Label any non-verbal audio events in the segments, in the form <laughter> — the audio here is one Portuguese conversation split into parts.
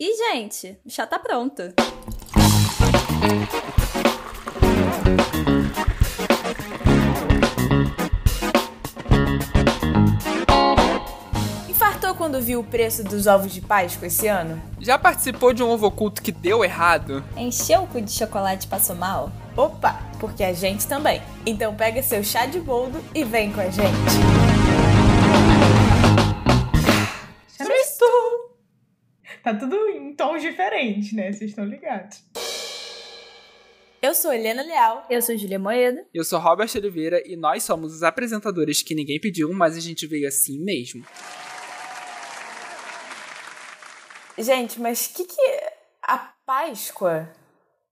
E, gente, o chá tá pronto. Infartou quando viu o preço dos ovos de Páscoa esse ano? Já participou de um ovo oculto que deu errado? Encheu o cu de chocolate e passou mal? Opa, porque a gente também. Então pega seu chá de boldo e vem com a gente. Tá tudo em tons diferentes, né? Vocês estão ligados. Eu sou Helena Leal. Eu sou Julia Moeda. Eu sou Robert Oliveira e nós somos os apresentadores que ninguém pediu, mas a gente veio assim mesmo. Gente, mas o que, que é a Páscoa?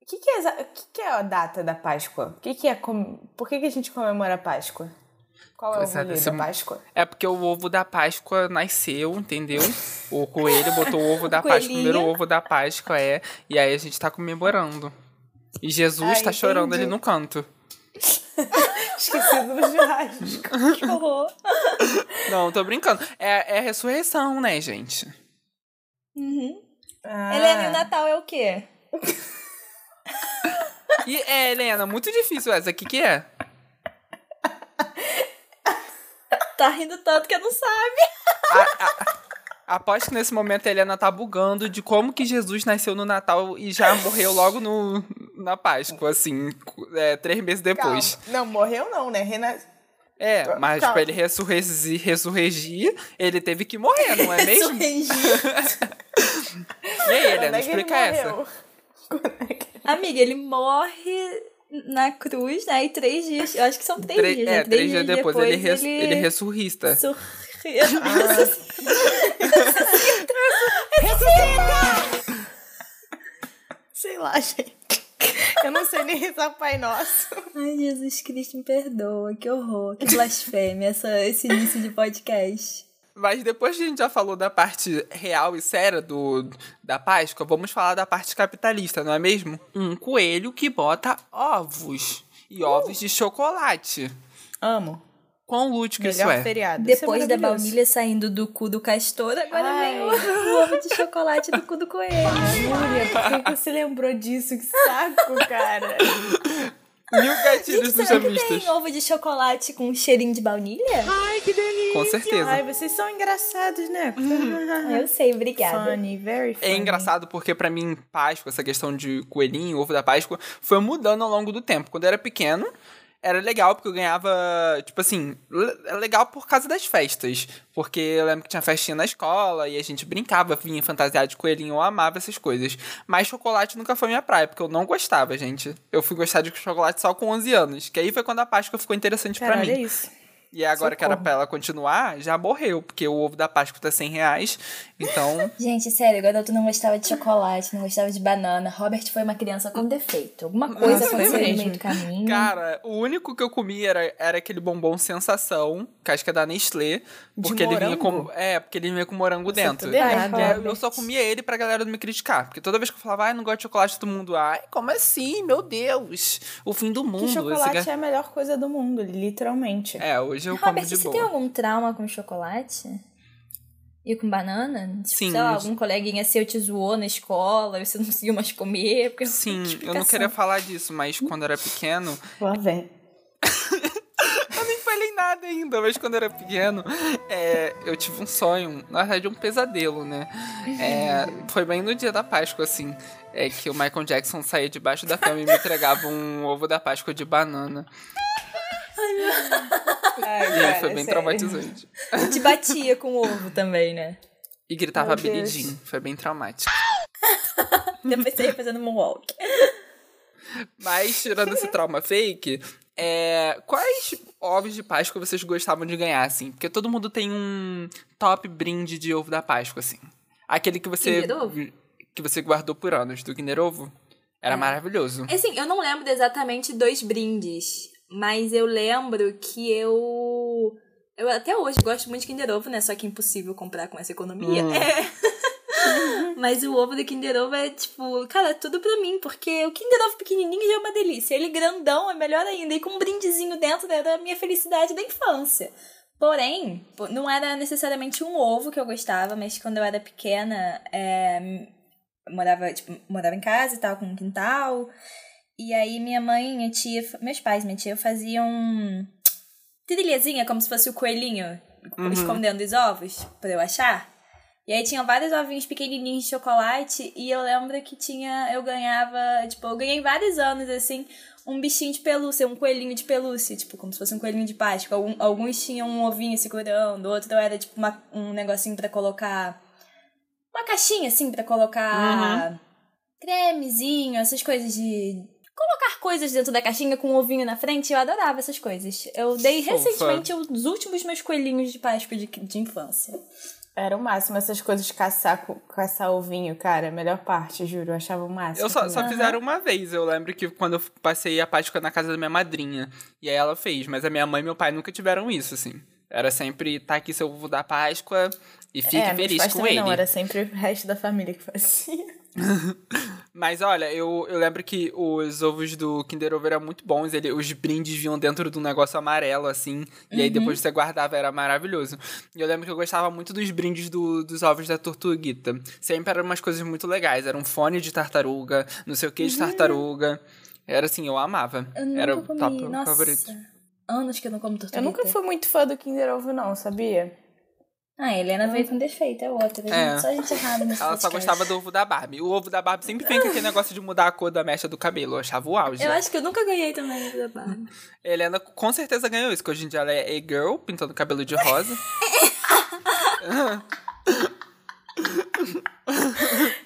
O que, que, é, exa- que, que é a data da Páscoa? Que, que é com... Por que, que a gente comemora a Páscoa? Qual é o é, rolê deve da Páscoa? É porque o ovo da Páscoa nasceu, entendeu? O coelho botou o ovo <laughs> da Páscoa, o primeiro ovo da Páscoa é, e aí a gente tá comemorando. E Jesus tá chorando entendi. ali no canto. <laughs> Esquecido do churrasco. <laughs> Que horror. Não, tô brincando. É, é a ressurreição, né, gente? Uhum. Ah. Helena, e o Natal é o quê? E é, Helena, muito difícil essa. O que que é? Tá rindo tanto que não sabe. Aposto que nesse momento a Helena tá bugando de como que Jesus nasceu no Natal e já morreu logo no, na Páscoa, assim, é, três meses depois. Calma. Não, morreu não, né? Renas... É, mas Calma. pra ele ressurgir, ressurgir, ele teve que morrer, não é mesmo? <laughs> e aí, Helena, é explica essa. morreu? Amiga, ele morre na cruz, né? E três dias. Eu acho que são três Tre- dias, é, né? três dias depois, ele, res, ele ressurrista. Sorri- <laughs> <laughs> Sei lá, gente. Eu não sei nem rezar o Pai Nosso. Ai, Jesus Cristo, me perdoa. Que horror, que blasfêmia essa, esse início de podcast. Mas depois que a gente já falou da parte real e séria do, da Páscoa, vamos falar da parte capitalista, não é mesmo? Um coelho que bota ovos. E ovos de chocolate. Amo. Quão lúdico isso Melhor é? feriado. Isso é Depois da maravilhoso. baunilha saindo do cu do castor, agora Ai. vem o, o ovo de chocolate do cu do coelho. Júlia, por que você lembrou disso? Que saco, cara. <laughs> Mil <laughs> gatilhos Gente, será que tem ovo de chocolate com cheirinho de baunilha? Com certeza. Ai, vocês são engraçados, né? Eu <laughs> sei, obrigada. Funny, very funny. É engraçado porque pra mim, Páscoa, essa questão de coelhinho, ovo da Páscoa, foi mudando ao longo do tempo. Quando eu era pequeno, era legal porque eu ganhava, tipo assim, é legal por causa das festas. Porque eu lembro que tinha festinha na escola e a gente brincava, vinha fantasiado de coelhinho, eu amava essas coisas. Mas chocolate nunca foi minha praia, porque eu não gostava, gente. Eu fui gostar de chocolate só com 11 anos, que aí foi quando a Páscoa ficou interessante olha mim. isso. E agora que era Socorro. pra ela continuar, já morreu, porque o ovo da Páscoa tá 100 reais. Então, <laughs> Gente, sério, garoto não gostava de chocolate, não gostava de banana. Robert foi uma criança com defeito. Alguma coisa Nossa, foi aconteceu no meio do caminho. Cara, o único que eu comi era, era aquele bombom sensação, casca da Nestlé, porque ele vinha com morango? é, porque ele vinha com morango dentro. tudo errado, É, eu só comia ele pra galera não me criticar, porque toda vez que eu falava, ai, não gosto de chocolate, todo mundo, ai, como assim? Meu Deus, o fim do mundo. Que chocolate é a melhor coisa do mundo, literalmente. É, hoje eu como Robert, de você boa. tem algum trauma com chocolate? E com banana? Tipo, Sim. Sei lá, algum coleguinha seu te zoou na escola você não <laughs> conseguiu mais comer? Porque Sim, eu não queria falar disso, mas quando eu era pequeno, <laughs> Lá vem. Eu nem falei nada ainda, mas quando eu era pequeno, é, eu tive um sonho, na verdade um pesadelo, né? É, foi bem no dia da Páscoa, assim, é que o Michael Jackson saía debaixo da cama e me entregava um ovo da Páscoa de banana. Ai, E aí cara, foi bem sério. traumatizante. Te batia com ovo também, né? E gritava. Jean, foi bem traumático. Depois você ia fazendo moonwalk. Mas, tirando esse trauma fake, é, quais ovos de Páscoa vocês gostavam de ganhar, assim? Porque todo mundo tem um top brinde de ovo da Páscoa, assim. Aquele que você. Kinder Ovo? Que você guardou por anos, do Kinder Ovo. Era É. maravilhoso. Assim, eu não lembro exatamente dos brindes, mas eu lembro que eu. Eu até hoje gosto muito de Kinder Ovo, né? Só que é impossível comprar com essa economia. Hum. É. <laughs> Mas o ovo do Kinder Ovo é, tipo, cara, tudo pra mim, porque o Kinder Ovo pequenininho já é uma delícia. Ele grandão é melhor ainda, e com um brindezinho dentro né, da minha felicidade da infância. Porém, não era necessariamente um ovo que eu gostava, mas quando eu era pequena, é, morava, tipo, morava em casa e tal, com um quintal. E aí minha mãe, minha tia, meus pais, minha tia faziam trilhazinha, como se fosse o coelhinho escondendo os ovos pra eu achar. E aí tinha vários ovinhos pequenininhos de chocolate e eu lembro que tinha, eu ganhava, tipo, eu ganhei vários anos assim, um bichinho de pelúcia, um coelhinho de pelúcia, tipo, como se fosse um coelhinho de Páscoa. Algum- Alguns tinham um ovinho segurando, outro era tipo uma- um negocinho pra colocar uma caixinha assim pra colocar cremezinho, essas coisas de colocar coisas dentro da caixinha com um ovinho na frente. Eu adorava essas coisas. Eu dei recentemente os últimos meus coelhinhos de Páscoa de, de infância. Era o máximo essas coisas de caçar, caçar ovinho, cara. A melhor parte, juro. Eu achava o máximo. Eu só, só fizeram uma vez. Eu lembro que quando eu passei a Páscoa na casa da minha madrinha. E aí ela fez. Mas a minha mãe e meu pai nunca tiveram isso, assim. Era sempre, tá aqui seu ovo da Páscoa e fique é, feliz com ele. Não, era sempre o resto da família que fazia. <laughs> Mas olha, eu, eu lembro que os ovos do Kinder Ovo eram muito bons. Ele, os brindes vinham dentro de um negócio amarelo, assim. E aí depois você guardava, era maravilhoso. E eu lembro que eu gostava muito dos brindes do- dos ovos da Tortuguita. Sempre eram umas coisas muito legais. Era um fone de tartaruga, não sei o que de tartaruga. Era assim, eu amava. Eu era o comi. top Nossa, favorito. Anos que eu não como tortuguita. Eu nunca fui muito fã do Kinder Ovo, não, sabia? Ah, a Helena veio com defeito, é outra. gente. É. Só a gente errado nesse Ela só podcast. gostava do ovo da Barbie. O ovo da Barbie sempre vem com aquele negócio de mudar a cor da mecha do cabelo. Eu achava o auge. Eu acho que eu nunca ganhei também da Barbie. Helena com certeza ganhou isso, que hoje em dia ela é a-girl, pintando o cabelo de rosa. <laughs>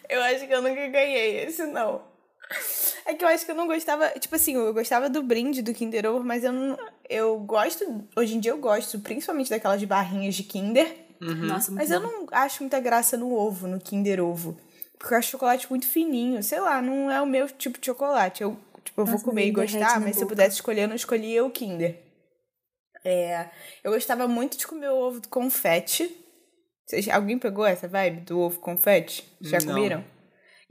Eu acho que eu nunca ganhei esse, não. É que eu acho que eu não gostava. Tipo assim, eu gostava do brinde do Kinder Ovo, mas eu não. Eu gosto. Hoje em dia eu gosto, principalmente daquelas barrinhas de Kinder. Nossa, muito Mas eu não acho muita graça no ovo, no Kinder Ovo. Porque eu acho chocolate muito fininho. Sei lá, não é o meu tipo de chocolate. Eu, tipo, eu vou Nossa, comer e gostar, mas se eu pudesse escolher, eu não escolhia o Kinder. É, eu gostava muito de comer o ovo do confete. Vocês, alguém pegou essa vibe do ovo confete? Já Não. comeram?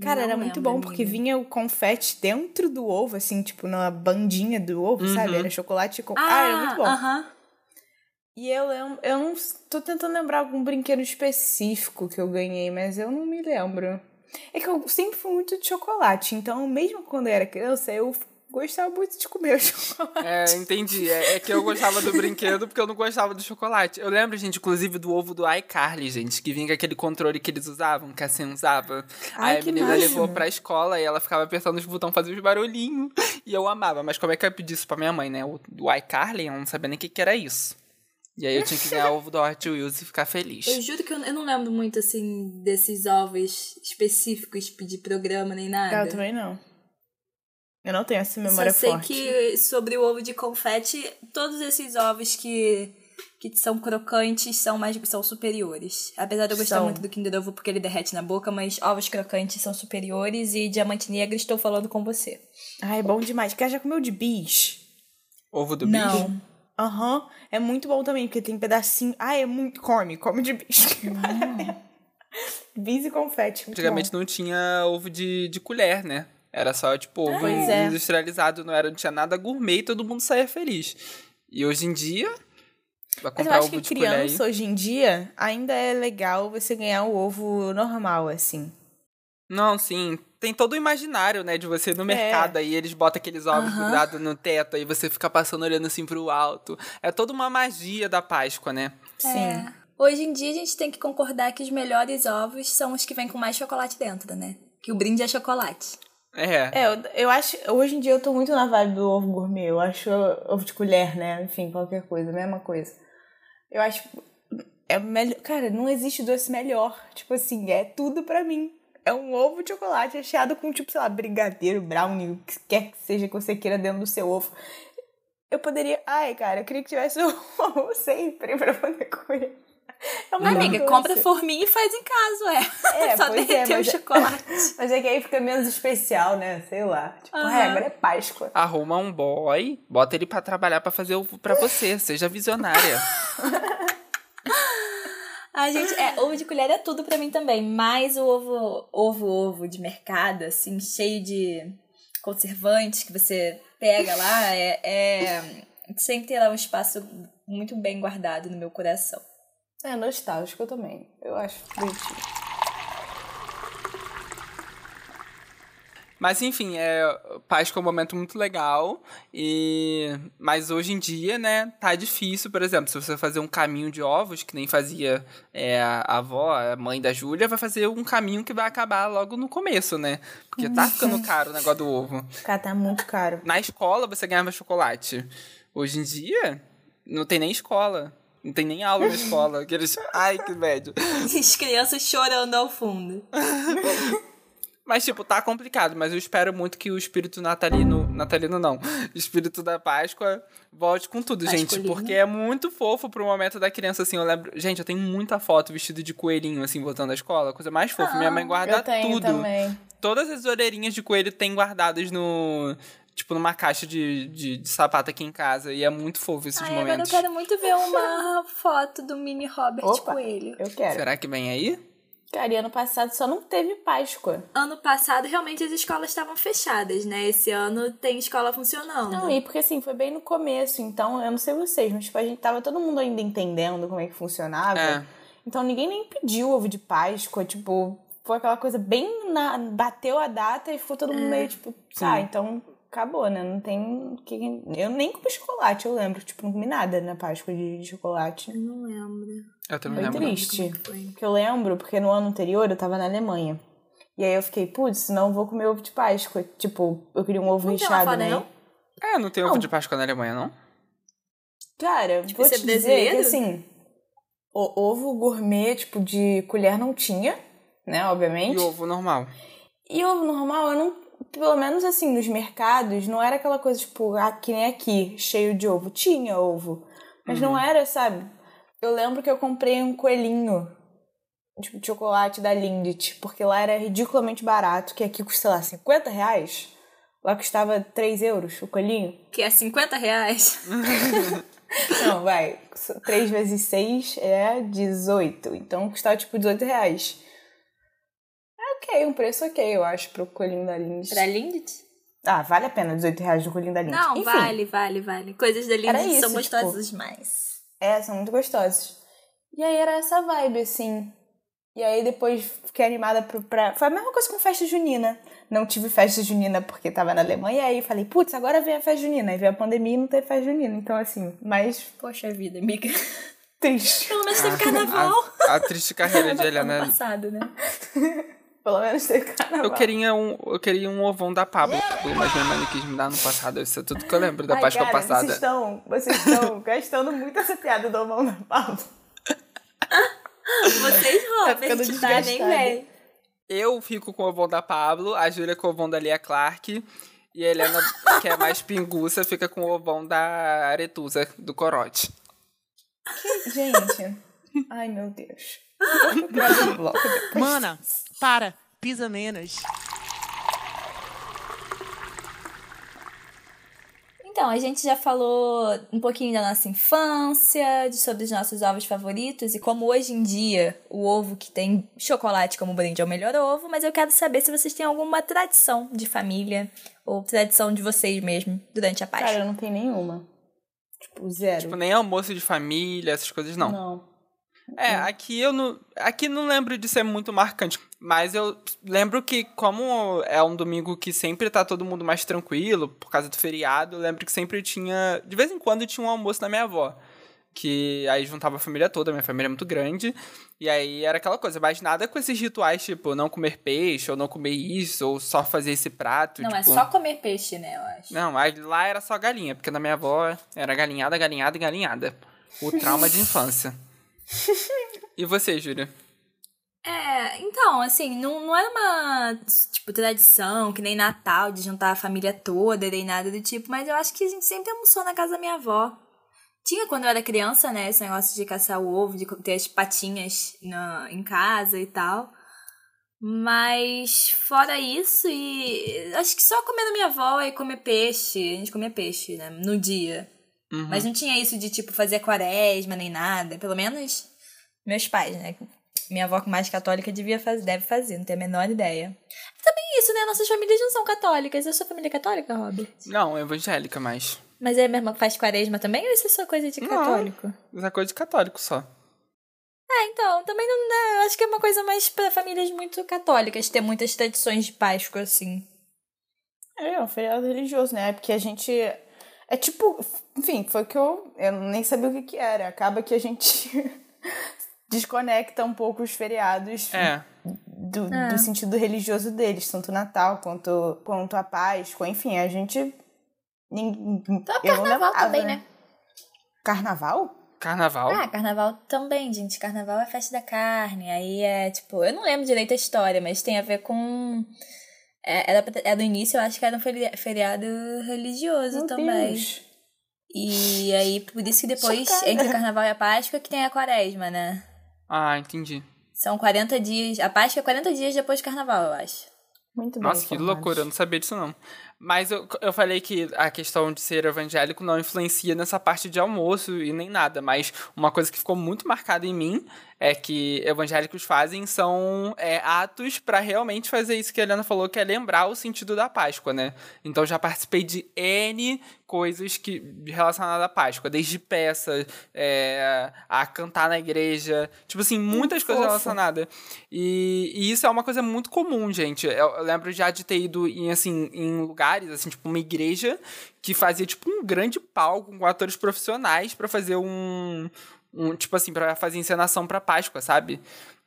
Cara, Não era muito bom, porque vinha o confete dentro do ovo, assim, tipo, na bandinha do ovo, sabe? Era chocolate com. Ah, era muito bom. Aham. E eu lembro, eu não tô tentando lembrar algum brinquedo específico que eu ganhei, mas eu não me lembro. É que eu sempre fui muito de chocolate, então mesmo quando eu era criança, eu gostava muito de comer o <laughs> chocolate. É, entendi. É, é que eu gostava do brinquedo porque eu não gostava do chocolate. Eu lembro, gente, inclusive, do ovo do iCarly, gente, que vinha com aquele controle que eles usavam, que assim usava. Ai, Aí a que menina máximo. levou pra escola e ela ficava apertando os botões, fazia os barulhinhos. E eu amava. Mas como é que eu ia pedir isso pra minha mãe, né? O do iCarly, eu não sabia nem o que, que era isso. E aí eu tinha que ganhar o <laughs> ovo do Hot Wheels e ficar feliz. Eu juro que eu, eu não lembro muito, assim, desses ovos específicos de programa nem nada. Eu também não. Eu não tenho essa Só memória sei forte. que sobre o ovo de confete, todos esses ovos que, que são crocantes são mais são superiores. Apesar de eu gostar São. muito do Kinder Ovo porque ele derrete na boca, mas ovos crocantes são superiores e diamante negro estou falando com você. Ai, bom demais. Quer já comeu de bis? Ovo do bicho? Não. Aham. É muito bom também, porque tem pedacinho. Ah, é muito. Come, come de bis. <laughs> bis e confete. muito Antigamente bom. não tinha ovo de, de colher, né? Era só, tipo, ovo é. industrializado, não, era, não tinha nada gourmet e todo mundo saía feliz. E hoje em dia, vai Mas eu comprar acho ovo que criança, hoje em dia, ainda é legal você ganhar o ovo normal, assim. Não, sim. Tem todo o imaginário, né, de você ir É. no mercado, aí eles botam aqueles ovos Aham. grudados no teto, aí você fica passando olhando assim pro alto. É toda uma magia da Páscoa, né? Sim. É. Hoje em dia a gente tem que concordar que os melhores ovos são os que vêm com mais chocolate dentro, né? Que o brinde é chocolate. É. É, eu, eu acho. Hoje em dia eu tô muito na vibe do ovo gourmet. Eu acho ovo de colher, né? Enfim, qualquer coisa, mesma coisa. Eu acho. É melhor. Cara, não existe doce melhor. Tipo assim, é tudo pra mim. É um ovo de chocolate recheado com, tipo, sei lá, brigadeiro, brownie, o que quer que seja que você queira dentro do seu ovo. Eu poderia. Ai, cara, eu queria que tivesse <laughs> um ovo sempre pra poder comer. É uma Amiga, doce. compra forminha e faz em casa, ué. É, <laughs> Só pois é, derreter o mas- chocolate. <laughs> Mas é que aí fica menos especial, né? Sei lá. Tipo, Aham. ai, agora é Páscoa. Arruma um boy, bota ele pra trabalhar pra fazer ovo pra você. Seja visionária. <laughs> Ai, gente, é, ovo de colher é tudo pra mim também. Mas o ovo, ovo, ovo de mercado, assim, cheio de conservantes que você pega lá, é, é sempre terá um espaço muito bem guardado no meu coração. É nostálgico também. Eu acho bonitinho. Mas enfim, é, Páscoa é um momento muito legal. E mas hoje em dia, né, tá difícil, por exemplo, se você fazer um caminho de ovos, que nem fazia é, a avó, a mãe da Júlia, vai fazer um caminho que vai acabar logo no começo, né? Porque tá ficando caro o negócio do ovo. Cara, tá muito caro. Na escola você ganhava chocolate. Hoje em dia, não tem nem escola. Não tem nem aula na escola. Aqueles... Ai, que médio. <laughs> As crianças chorando ao fundo. Mas, tipo, tá complicado, mas eu espero muito que o espírito natalino. Natalino não. Espírito da Páscoa volte com tudo, gente. Pascolino. Porque é muito fofo pro momento da criança, assim. Eu lembro. Gente, eu tenho muita foto vestido de coelhinho, assim, voltando à escola. Coisa mais fofa. Minha mãe guarda Eu tenho tudo. também. Todas as orelhinhas de coelho tem guardadas no. Tipo, numa caixa de, de, de sapato aqui em casa. E é muito fofo esses Ai, agora eu momentos. quero muito ver uma <laughs> foto do mini Robert Opa. Coelho. Eu quero. Será que vem aí? Cara, e ano passado só não teve Páscoa. Ano passado, realmente, as escolas estavam fechadas, né? Esse ano tem escola funcionando. Não, e porque assim, foi bem no começo, então eu não sei vocês, mas tipo, a gente tava todo mundo ainda entendendo como é que funcionava. É. Então ninguém nem pediu ovo de Páscoa, tipo, foi aquela coisa bem na. bateu a data e ficou todo mundo meio tipo, ah, então acabou, né? Não tem. que- Eu nem comi chocolate, eu lembro. Tipo, não comi nada na Páscoa de, chocolate. Não lembro. Eu também Foi lembro. triste. Foi. Porque eu lembro, porque no ano anterior eu tava na Alemanha. E aí eu fiquei, putz, não vou comer ovo de Páscoa. Tipo, eu queria um ovo Não recheado, né? não? É, não tem ovo Não. de Páscoa na Alemanha, não? Cara, Tipo, vou ser te dizer que assim, o ovo gourmet, tipo, de colher não tinha, né, obviamente. E ovo normal. E ovo normal, eu não. Pelo menos assim, nos mercados, não era aquela coisa, tipo, ah, que nem aqui, cheio de ovo. Tinha ovo. Mas não era, sabe? Eu lembro que eu comprei um coelhinho, tipo, de chocolate da Lindt, porque lá era ridiculamente barato, que aqui custa, sei lá, 50 reais. Lá custava 3 euros o coelhinho. Que é 50 reais. <laughs> Não, vai. 3 vezes 6 é 18. Então custava tipo 18 reais. Ok, um preço ok, eu acho, pro coelhinho da Lindt. Pra Lindt? Ah, vale a pena 18 reais do coelhinho da Lindt. Não, Enfim, vale, vale, vale. Coisas da Lindt são isso, gostosas tipo. demais. É, são muito gostosos. E aí era essa vibe, assim. E aí depois fiquei animada pro, pra. Foi a mesma coisa com festa junina. Não tive festa junina porque tava na Alemanha, e aí falei, putz, agora vem a festa junina. Aí veio a pandemia e não teve festa junina. Então, assim, mais Poxa vida, amiga. triste. Pelo menos teve carnaval. A, a triste carreira de Ano Helena. passado, né? <laughs> Pelo menos teve carnaval. Eu queria um, eu queria um ovão da Pablo, mas minha mãe não quis me dar no passado. Isso é tudo que eu lembro da Ai, Páscoa cara, passada. Vocês estão, vocês estão <laughs> gastando muito essa piada do Omão da Pablo. Vocês, Tá ficando Robert, tá? Nem vem. Eu fico com o ovão da Pablo, a Júlia com o ovão da Lia Clark. E a Helena, que é mais pinguça, fica com o ovão da Aretusa, do Corote. Gente, ai meu Deus. Mana, para, pisa menos. Então, a gente já falou um pouquinho da nossa infância, de- sobre os nossos ovos favoritos e como hoje em dia o ovo que tem chocolate como brinde é o melhor ovo, mas eu quero saber se vocês têm alguma tradição de família ou tradição de vocês mesmo durante a Páscoa. Cara, eu não tenho nenhuma. Tipo, zero. Tipo, nem almoço de família, essas coisas não. não. É, aqui eu não. Aqui não lembro de ser muito marcante. Mas eu lembro que, como é um domingo que sempre tá todo mundo mais tranquilo, por causa do feriado, eu lembro que sempre tinha. De vez em quando tinha um almoço na minha avó. Que aí juntava a família toda, minha família é muito grande. E aí era aquela coisa, mas nada com esses rituais, tipo, não comer peixe, ou não comer isso, ou só fazer esse prato. Não, é tipo... só comer peixe, né, eu acho. Não, aí lá era só galinha, porque na minha avó era galinhada, galinhada e galinhada. O trauma de infância. E você, Júlia? É, então, assim, não, não era uma, tipo, tradição, que nem Natal, de juntar a família toda, nem nada do tipo, mas eu acho que a gente sempre almoçou na casa da minha avó. Tinha quando eu era criança, né, esse negócio de caçar o ovo, de ter as patinhas na, em casa e tal. Mas, fora isso, e acho que só comer na minha avó e comer peixe, a gente comia peixe, né, no dia. Uhum. Mas não tinha isso de, tipo, fazer quaresma nem nada. Pelo menos meus pais, né? Minha avó, mais católica, devia fazer, deve fazer, não tenho a menor ideia. Também isso, né? Nossas famílias não são católicas. Eu sou família católica, Robert. Não, evangélica, mas. Mas é mesmo que faz quaresma também ou isso é só coisa de Não. católico? Isso é coisa de católico só. É, então, também não dá. Eu acho que é uma coisa mais pra famílias muito católicas ter muitas tradições de Páscoa, assim. É, é um feriado religioso, né? Porque a gente. É tipo. Enfim, foi que eu. Eu nem sabia o que, que era. Acaba que a gente <laughs> desconecta um pouco os feriados É. do, do sentido religioso deles, tanto o Natal quanto, quanto a Páscoa. Enfim, a gente. nin- Então, carnaval lembrava, também, né? Carnaval? Carnaval? Ah, carnaval também, gente. Carnaval é festa da carne. Aí é tipo, eu não lembro direito a história, mas tem a ver com. É, era, é do início, eu acho que era um feri- feriado religioso Meu também. Deus. E aí, por isso que depois, Chocada. entre o carnaval e a Páscoa, que tem a quaresma, né? Ah, entendi. São 40 dias. A Páscoa é 40 dias depois do carnaval, eu acho. Muito bem. Nossa, que loucura, eu não sabia disso não. Mas eu, eu falei que a questão de ser evangélico não influencia nessa parte de almoço e nem nada, mas uma coisa que ficou muito marcada em mim é que evangélicos fazem são é, atos para realmente fazer isso que a Helena falou, que é lembrar o sentido da Páscoa, né? Então já participei de N coisas que relacionadas à Páscoa, desde peça, é, a cantar na igreja, tipo assim, muitas coisas fofo. relacionadas. E, e isso é uma coisa muito comum, gente. Eu, eu lembro já de ter ido em, assim, em lugares, assim, tipo uma igreja que fazia, tipo, um grande palco com atores profissionais pra fazer um, um tipo assim, pra fazer encenação pra Páscoa, sabe?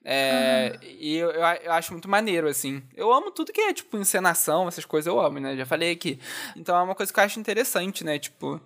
É, E eu, eu, eu acho muito maneiro, assim. Eu amo tudo que é, tipo, encenação, essas coisas eu amo, né? Já falei aqui. Então é uma coisa que eu acho interessante, né? Tipo,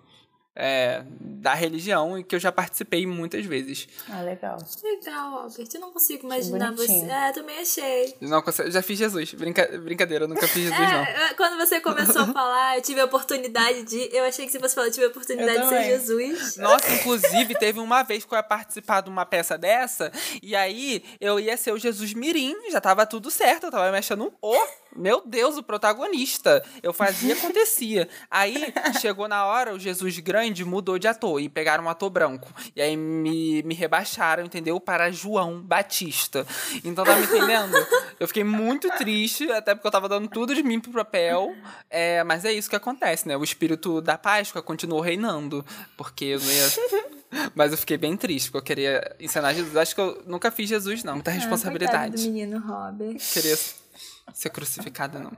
é, da religião e que eu já participei muitas vezes. Ah, legal. Legal, Albert. Eu não consigo imaginar Bonitinho. você. É, também achei. Não, consigo- já fiz Jesus. Brinca, brincadeira, eu nunca fiz <laughs> Jesus, não. É, quando você começou a falar, eu tive a oportunidade de. Eu achei que se você falou, eu tive a oportunidade Eu de ser. Jesus. Nossa, <laughs> inclusive, teve uma vez que eu ia participar de uma peça dessa, e aí eu ia ser o Jesus Mirim, já tava tudo certo, eu tava me achando um o, meu Deus, o protagonista. Eu fazia, acontecia. Aí, chegou na hora, o Jesus grande mudou de ator, e pegaram um ator branco. E aí me, me rebaixaram, entendeu? Para João Batista. Então, tá me entendendo? <laughs> Eu fiquei muito triste, até porque eu tava dando tudo de mim pro papel, é, mas é isso que acontece, né? O espírito da Páscoa continuou reinando, porque eu não ia... <laughs> Mas eu fiquei bem triste, porque eu queria ensinar Jesus. Acho que eu nunca fiz Jesus, não. Muita Ah, responsabilidade. do menino Robert. queria ser crucificada, não.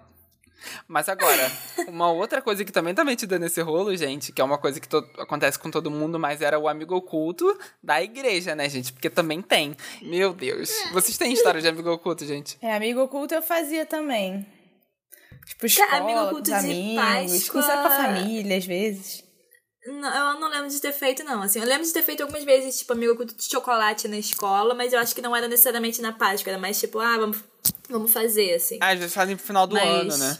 Mas agora, uma outra coisa que também tá metida nesse rolo, gente, que é uma coisa que to- acontece com todo mundo, mas era o amigo oculto da igreja, né, gente? Porque também tem. Meu Deus. Vocês têm história de amigo oculto, gente? É, amigo oculto eu fazia também. Tipo, escola, amigo oculto de amigos, Páscoa- com a família, às vezes. Não, eu não lembro de ter feito, não. Assim, eu lembro de ter feito algumas vezes, tipo, amigo oculto de chocolate na escola, mas eu acho que não era necessariamente na Páscoa, era mais tipo, ah, vamos, vamos fazer, assim. Ah, às vezes fazem pro final do Mas- ano, né?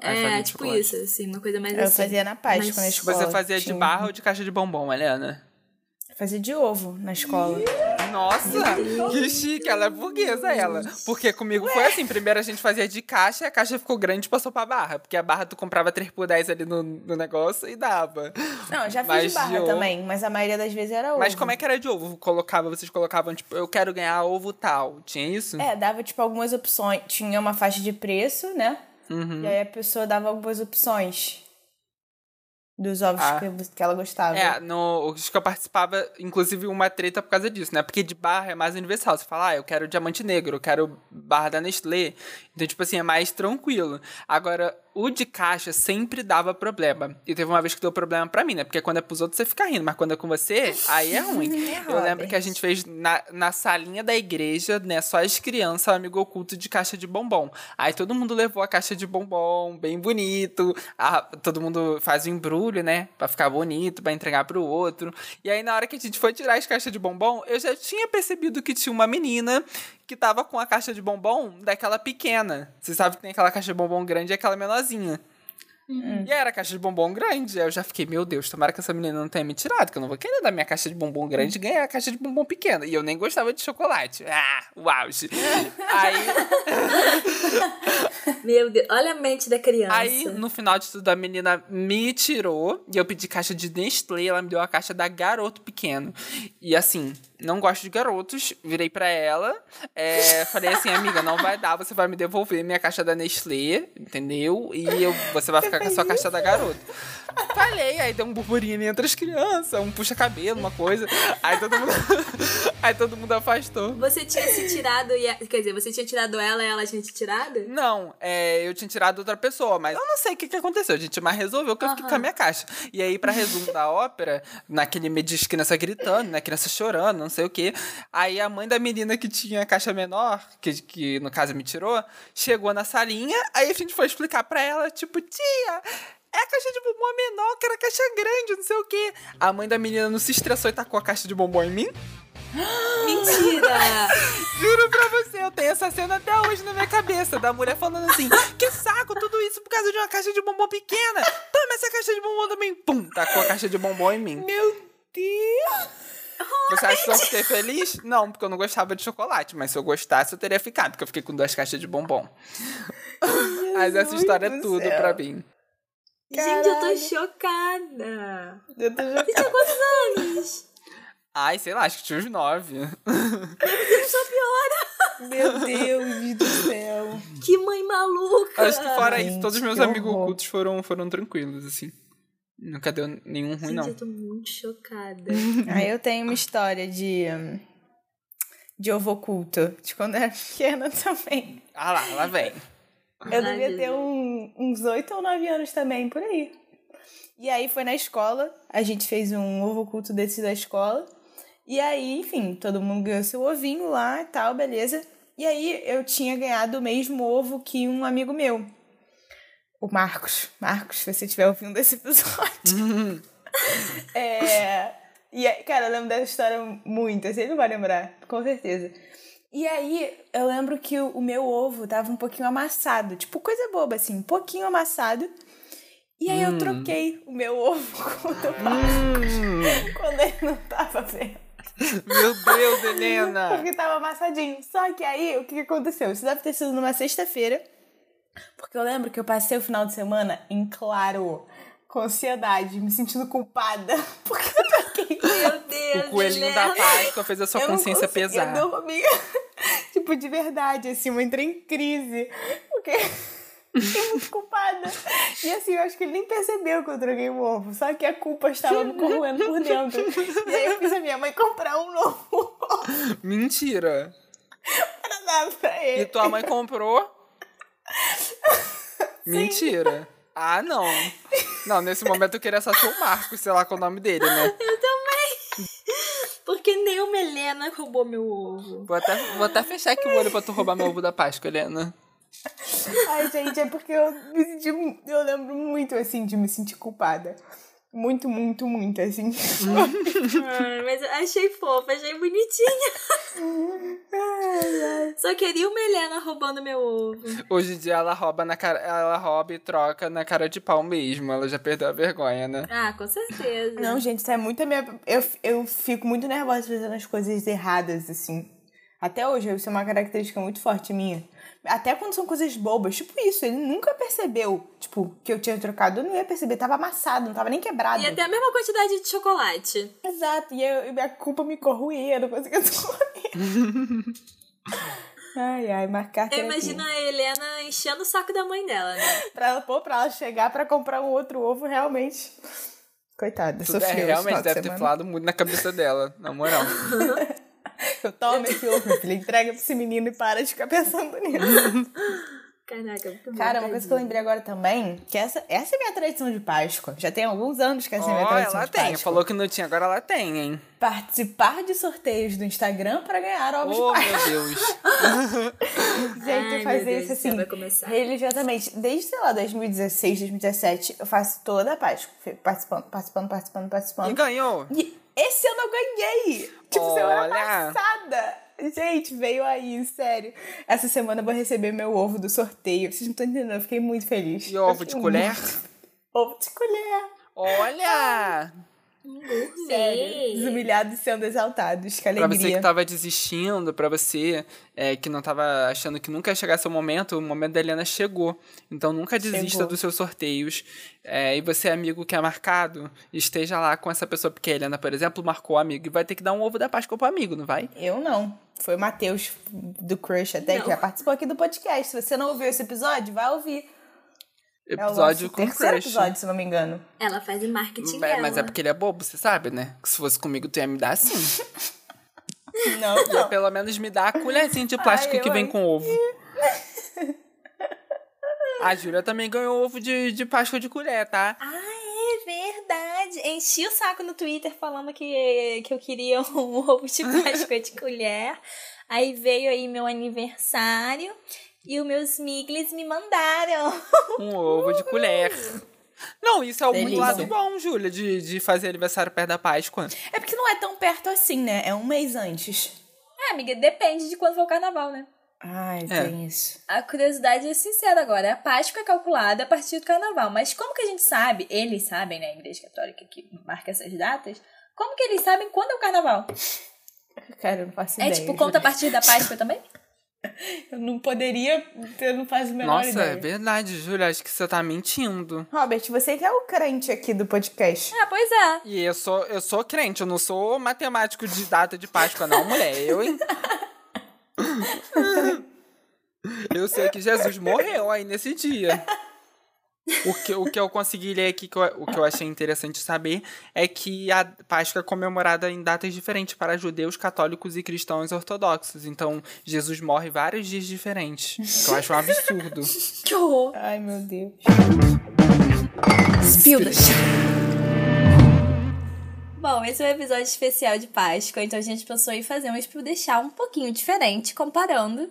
É, tipo chocolate. isso, assim, uma coisa mais Eu assim. fazia na Páscoa Mas- na escola. Você fazia de Tinha barra ou de caixa de bombom, Helena? Fazia de ovo na escola. Nossa, que chique, ela é burguesa, ela. Porque comigo foi assim, primeiro a gente fazia de caixa, a caixa ficou grande e passou pra barra. Porque a barra tu comprava 3 por 10 ali no, no negócio e dava. Não, eu já fiz Mas de barra de ovo- também, mas a maioria das vezes era ovo. Mas como é que era de ovo? Colocava, vocês colocavam, tipo, eu quero ganhar ovo tal. Tinha isso? É, dava tipo algumas opções. Tinha uma faixa de preço, né? Uhum. E aí a pessoa dava algumas opções dos ovos Ah. que, que ela gostava. É, no, os que eu participava, inclusive uma treta por causa disso, né? Porque de barra é mais universal. Você fala, ah, eu quero diamante negro, eu quero barra da Nestlé. Então, tipo assim, é mais tranquilo. Agora, o de caixa sempre dava problema. E teve uma vez que deu problema pra mim, né? Porque quando é pros outros você fica rindo, mas quando é com você, aí é ruim. <laughs> eu lembro que a gente fez na, na salinha da igreja, né? Só as crianças, amigo oculto de caixa de bombom. Aí todo mundo levou a caixa de bombom, bem bonito. A- todo mundo faz o embrulho, né? Pra ficar bonito, pra entregar pro outro. E aí, na hora que a gente foi tirar as caixas de bombom, eu já tinha percebido que tinha uma menina que tava com a caixa de bombom daquela pequena. Você sabe que tem aquela caixa de bombom grande e aquela menorzinha. E era a caixa de bombom grande. Aí eu já fiquei, meu Deus, tomara que essa menina não tenha me tirado, que eu não vou querer dar minha caixa de bombom grande e ganhar a caixa de bombom pequena. E eu nem gostava de chocolate. Ah, o auge. <laughs> aí, <laughs> Meu Deus, olha a mente da criança. aí, no final de tudo, a menina me tirou e eu pedi caixa de Nestlé, ela me deu a caixa da Garoto Pequeno. E assim, não gosto de garotos. Virei pra ela, é, falei assim, amiga, não vai dar, você vai me devolver minha caixa da Nestlé, entendeu? E eu, você vai ficar com a sua caixa da garota. Falei, aí deu um burburinho entre as crianças, um puxa-cabelo, uma coisa. Aí todo mundo. <laughs> aí todo mundo afastou. Você tinha se tirado e. a- Quer dizer, você tinha tirado ela e ela tinha te tirado? Não, é, eu tinha tirado outra pessoa, mas eu não sei o que, que aconteceu, gente. Mas resolveu que eu fiquei com a minha caixa. E aí, pra resumo da ópera, naquele meio de criança gritando, né? Criança chorando, não sei o quê. Aí a mãe da menina que tinha a caixa menor, que, que no caso me tirou, chegou na salinha, aí a gente foi explicar pra ela, tipo, tia. É a caixa de bombom menor, que era a caixa grande, não sei o quê. A mãe da menina não se estressou e tacou a caixa de bombom em mim? <gasps> <laughs> Mentira! Juro pra você, eu tenho essa cena até hoje na minha cabeça, da mulher falando assim, que saco, tudo isso por causa de uma caixa de bombom pequena. Toma essa caixa de bombom também. Pum, tacou a caixa de bombom em mim. Meu Deus! Você acha que eu fiquei feliz? Não, porque eu não gostava de chocolate, mas se eu gostasse eu teria ficado, porque eu fiquei com duas caixas de bombom. Mas essa história é do tudo céu. pra mim. Gente, eu tô Caralho. chocada. Eu tô Você tinha chocada. quantos anos? Ai, sei lá, acho que tinha uns nove. Só piora. Meu Deus do céu. Que mãe maluca. Acho que fora isso, Gente, todos os meus amigos horror. ocultos foram, foram tranquilos, assim. Nunca deu nenhum ruim, Gente, não. eu tô muito chocada. <laughs> Aí eu tenho uma história de. de ovo oculto. De quando eu era pequena <laughs> também. Ah lá, lá vem. Eu Ai, devia ter um- uns oito ou nove anos também, por aí. E aí foi na escola, a gente fez um ovo oculto desse da escola. E aí, enfim, todo mundo ganhou seu ovinho lá e tal, beleza. E aí eu tinha ganhado o mesmo ovo que um amigo meu. O Marcos. Marcos, se você estiver ouvindo esse episódio. <laughs> é. E cara, eu lembro dessa história muito, assim, ele não vai lembrar, com certeza. E aí, eu lembro que o, meu ovo tava um pouquinho amassado, tipo coisa boba, assim, um pouquinho amassado. E aí eu troquei o meu ovo <laughs> com o do Marcos quando ele não tava vendo. Meu Deus, Helena! <laughs> Porque tava amassadinho. Só que aí, o que, que aconteceu? Isso deve ter sido numa sexta-feira. Porque eu lembro que eu passei o final de semana em claro, com ansiedade, me sentindo culpada. <laughs> Porque eu troquei. Meu Deus. O coelhinho da. Páscoa fez a sua Eu consciência pesar. dormir. <laughs> tipo, de verdade, assim, eu entrei em crise. Porque <laughs> fiquei muito culpada. E assim, eu acho que ele nem percebeu que eu troquei o ovo. Só que a culpa estava me corroendo por dentro. E aí eu fiz a minha mãe comprar um novo ovo Mentira! pra dar pra E ele. tua mãe comprou? Mentira. Ah, não. Não, nesse momento eu queria só ser o Marcos, sei lá qual é o nome dele, né? Porque nem uma Helena roubou meu ovo. Vou até, vou até fechar aqui o olho pra tu roubar meu ovo da Páscoa, Helena. Ai, gente, é porque eu me senti. Eu lembro muito, assim, de me sentir culpada. Muito, muito, muito, assim. <laughs> Mas eu achei fofa, achei bonitinha. Só queria uma Helena roubando meu ovo. Hoje em dia ela rouba na cara. Ela rouba e troca na cara de pau mesmo. Ela já perdeu a vergonha, né? Ah, com certeza. Não, gente, isso é muito a minha. Eu, eu fico muito nervosa fazendo as coisas erradas, assim. Até hoje, isso é uma característica muito forte minha. Até quando são coisas bobas, tipo isso, ele nunca percebeu, tipo, que eu tinha trocado, eu não ia perceber, tava amassado, não tava nem quebrado. E até a mesma quantidade de chocolate. Exato, e eu, e a culpa me corroía, eu não conseguia <laughs> dormir. ai, ai, marcar Eu imagino a Helena enchendo o saco da mãe dela, né? <laughs> Pra ela, pô, pra ela chegar pra comprar um outro ovo, realmente. Coitada, é, sofreu esse realmente deve ter falado muito na cabeça dela, na moral. <laughs> <laughs> Eu tomo esse ovo, meu filho, entrega pra esse menino e para de ficar pensando nisso. Caraca, muito bom, Cara, uma coisa que eu lembrei agora também, que essa, essa é minha tradição de Páscoa. Já tem alguns anos que essa é Ó, minha tradição ela de tem. Páscoa. Falou que não tinha, agora ela tem, hein? Participar de sorteios do Instagram pra ganhar ovos Oh, de Páscoa. meu Deus. <laughs> Gente, Ai, eu isso assim, religiosamente. Desde, sei lá, 2016, 2017, eu faço toda a Páscoa. Fico Participando, participando, participando, E participando. ganhou. E esse ano eu ganhei! Tipo, semana Olha. passada! Gente, veio aí, sério. Essa semana eu vou receber meu ovo do sorteio. Vocês não estão entendendo, eu fiquei muito feliz. E ovo de colher? Ovo de colher. Olha! Sério. Os humilhados sendo exaltados. Que Pra alegria. você que tava desistindo, pra você é, que não tava achando que nunca ia chegar seu momento, o momento da Helena chegou. Então nunca desista Chegou. dos seus sorteios. É, e você, amigo que é marcado, esteja lá com essa pessoa, porque a Helena, por exemplo, marcou o amigo e vai ter que dar um ovo da Páscoa pro amigo, não vai? Eu não. Foi o Matheus do Crush até, Não. que já participou aqui do podcast. Se você não ouviu esse episódio, vai ouvir. É o Episódio com terceiro crush. episódio, se não me engano. Ela faz o marketing É, dela. mas é porque ele é bobo, você sabe, né? Que se fosse comigo, tu ia me dar assim. <laughs> Não, Ia pelo menos me dar a colherzinha de plástico Ai, que vem com ovo. A Júlia também ganhou ovo de, de Páscoa de colher, tá? Ah, é verdade. Enchi o saco no Twitter falando que, que eu queria <laughs> um ovo de Páscoa de colher. Aí veio aí meu aniversário e os meus miglis me mandaram. <laughs> Um ovo de colher. Não, isso é o muito Delícia. lado bom, Júlia, de, de fazer aniversário perto da Páscoa. É porque não é tão perto assim, né? É um mês antes. É, amiga, depende de quando for o carnaval, né? Ai, É. tem isso. A curiosidade é sincera agora. A Páscoa é calculada a partir do carnaval. Mas como que a gente sabe? Eles sabem, né? A Igreja Católica que marca essas datas. Como que eles sabem quando é o carnaval? Cara, eu não faço É ideia. tipo, conta a partir da Páscoa também? <laughs> Eu não poderia, eu não faço a menor Nossa, é ideia. verdade, Júlia, acho que você tá mentindo. Robert, você que é o crente aqui do podcast. Ah, pois é. E eu sou, eu sou crente, eu não sou matemático de data de Páscoa, não, mulher. Eu, hein? <laughs> Eu sei que Jesus morreu aí nesse dia. O que, o que eu consegui ler aqui, que eu- o que eu achei interessante saber, é que a Páscoa é comemorada em datas diferentes para judeus, católicos e cristãos ortodoxos. Então, Jesus morre vários dias diferentes. Que eu acho um absurdo. <laughs> Que horror. Ai, meu Deus. Spildas. <laughs> Bom, esse é um episódio especial de Páscoa, então a gente pensou em fazer um Spill deixar um pouquinho diferente, comparando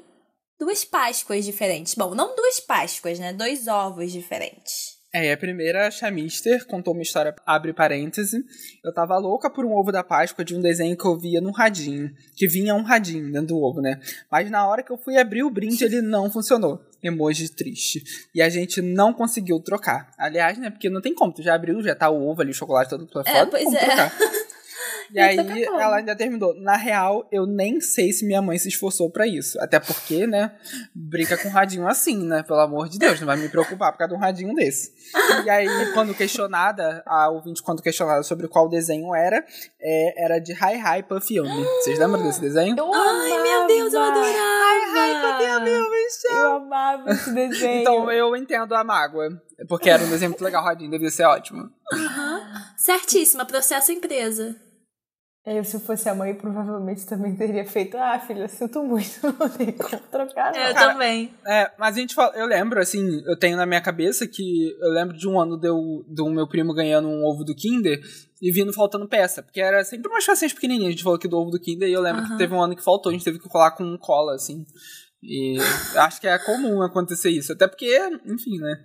duas Páscoas diferentes. Bom, não duas Páscoas, né? Dois ovos diferentes. É, a primeira, a Chamister, contou uma história, abre parêntese. Eu tava louca por um ovo da Páscoa de um desenho que eu via num radinho. Que vinha um radinho dentro do ovo, né? Mas na hora que eu fui abrir o brinde, ele não funcionou. Emoji triste. E a gente não conseguiu trocar. Aliás, né? Porque não tem como. Tu já abriu, já tá o ovo ali, o chocolate todo pra É, fora. não pois é. trocar. <laughs> <laughs> E aí, ela ainda terminou. Na real, eu nem sei se minha mãe se esforçou pra isso. Até porque, né? Brinca com um radinho assim, né? Pelo amor de Deus, não vai me preocupar por causa de um radinho desse. E aí, quando questionada, a ouvinte, quando questionada sobre qual desenho era, é, era de Hi Hi Puff Yummy. Vocês lembram desse desenho? Eu Ai, meu Deus, eu amava. adorava! Eu amava esse desenho. Então eu entendo a mágoa. Porque era um desenho muito legal, radinho, devia ser ótimo. Certíssima, processo empresa. Eu, se eu fosse a mãe, provavelmente também teria feito. Ah, filha, sinto muito, <laughs> não tem como trocar, não. Eu Cara, também. É, mas a gente fala, eu lembro, assim, eu tenho na minha cabeça que eu lembro de um ano do, do meu primo ganhando um ovo do Kinder e vindo faltando peça, porque era sempre umas facinhas pequenininhas, a gente falou aqui do ovo do Kinder e eu lembro Aham. que teve um ano que faltou, a gente teve que colar com cola, assim. E <laughs> acho que é comum acontecer isso, até porque, enfim, né?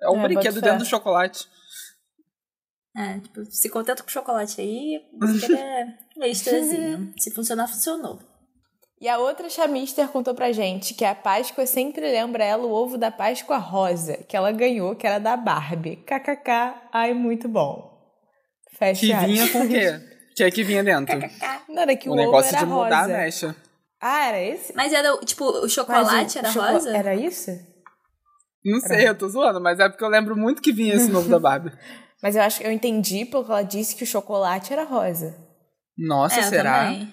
É um É, brinquedo dentro do chocolate. É, tipo, se contenta com chocolate aí, você quer extrazinho. <laughs> Se funcionar, funcionou. E a outra chamister contou pra gente que a Páscoa sempre lembra ela o ovo da Páscoa rosa, que ela ganhou, que era da Barbie. KKK, ai, muito bom. Fecha Que vinha com o quê? <laughs> O que é que vinha dentro? Não, era que o, o ovo negócio era de mudar a rosa. mecha. Ah, era esse? Mas era, tipo, o chocolate o era choco- rosa? Era isso? Não sei, eu tô zoando, mas é porque eu lembro muito que vinha esse novo da Barbie. <laughs> Mas eu acho que eu entendi porque ela disse que o chocolate era rosa. Nossa, É, eu será? também.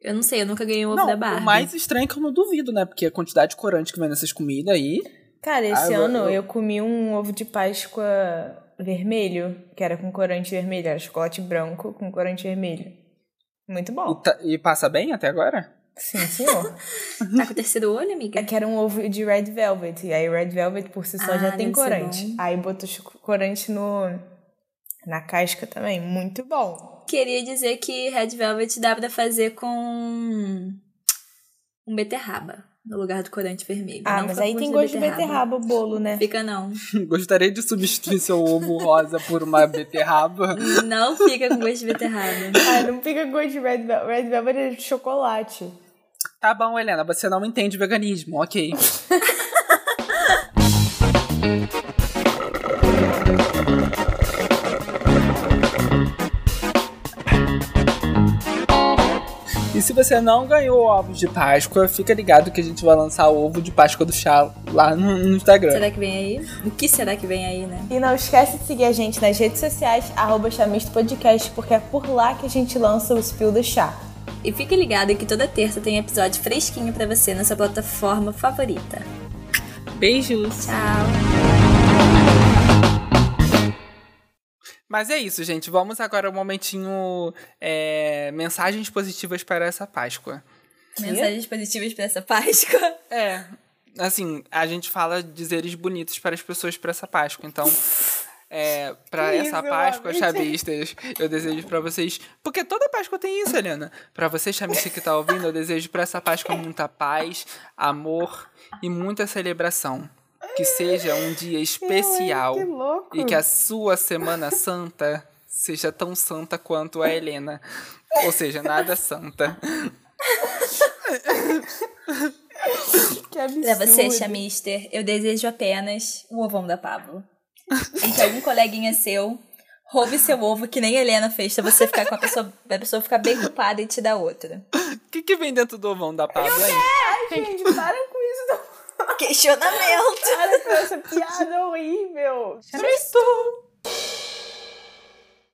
Eu não sei, eu nunca ganhei o ovo Não, da Barbie. o mais estranho é que eu não duvido, né? Porque a quantidade de corante que vem nessas comidas aí. Cara, esse Ah, eu- ano eu... eu- comi um ovo de Páscoa vermelho, que era com corante vermelho, era chocolate branco com corante vermelho. Muito E, bom. tá- e passa bem até agora? Sim, senhor. <laughs> Tá com o terceiro olho, amiga? É que era um ovo de red velvet. E aí, red velvet por si só Ah, já tem corante. Aí botou corante no, na casca também. Muito bom. Queria dizer que Red Velvet dá pra fazer com um beterraba no lugar do corante vermelho. Ah, Não mas aí tem gosto de beterraba o bolo, né? Fica não. <laughs> Gostaria de substituir seu ovo rosa por uma beterraba. Não fica com gosto de beterraba. <laughs> Ah, não fica com gosto de red velvet. Red velvet é de chocolate. Tá bom, Helena, você não entende veganismo, ok. <laughs> se você não ganhou ovos de Páscoa, fica ligado que a gente vai lançar o ovo de Páscoa do chá lá no, no Instagram. Será que vem aí? O que será que vem aí, né? E não esquece de seguir a gente nas redes sociais, arroba Chamisto Podcast, porque é por lá que a gente lança o Spill do Chá. E fique ligado que toda terça tem episódio fresquinho pra você na sua plataforma favorita. Beijos. Tchau! Mas é isso, gente. Vamos agora ao momentinho é, mensagens positivas para essa Páscoa. Mensagens positivas pra essa Páscoa. <laughs> É, assim, a gente fala dizeres bonitos para as pessoas para essa Páscoa. Então, é, para essa Páscoa, amei. chamistas, eu desejo para vocês. Porque toda Páscoa tem isso, Helena. Para você, chamista que tá ouvindo, eu desejo para essa Páscoa muita paz, amor e muita celebração. Que seja um dia especial que louco. e que a sua Semana Santa seja tão santa quanto a Helena. Ou seja, nada santa. Que absurdo. Pra você, chamister, eu desejo apenas o ovão da Pablo. Em que algum coleguinha seu roube seu ovo, que nem a Helena fez, pra você ficar com a pessoa, a pessoa ficar bem culpada e te dar outra. O que, que vem dentro do ovão da Pablo aí? Ai, gente, para com Questionamento! para com essa piada horrível. Chamisto!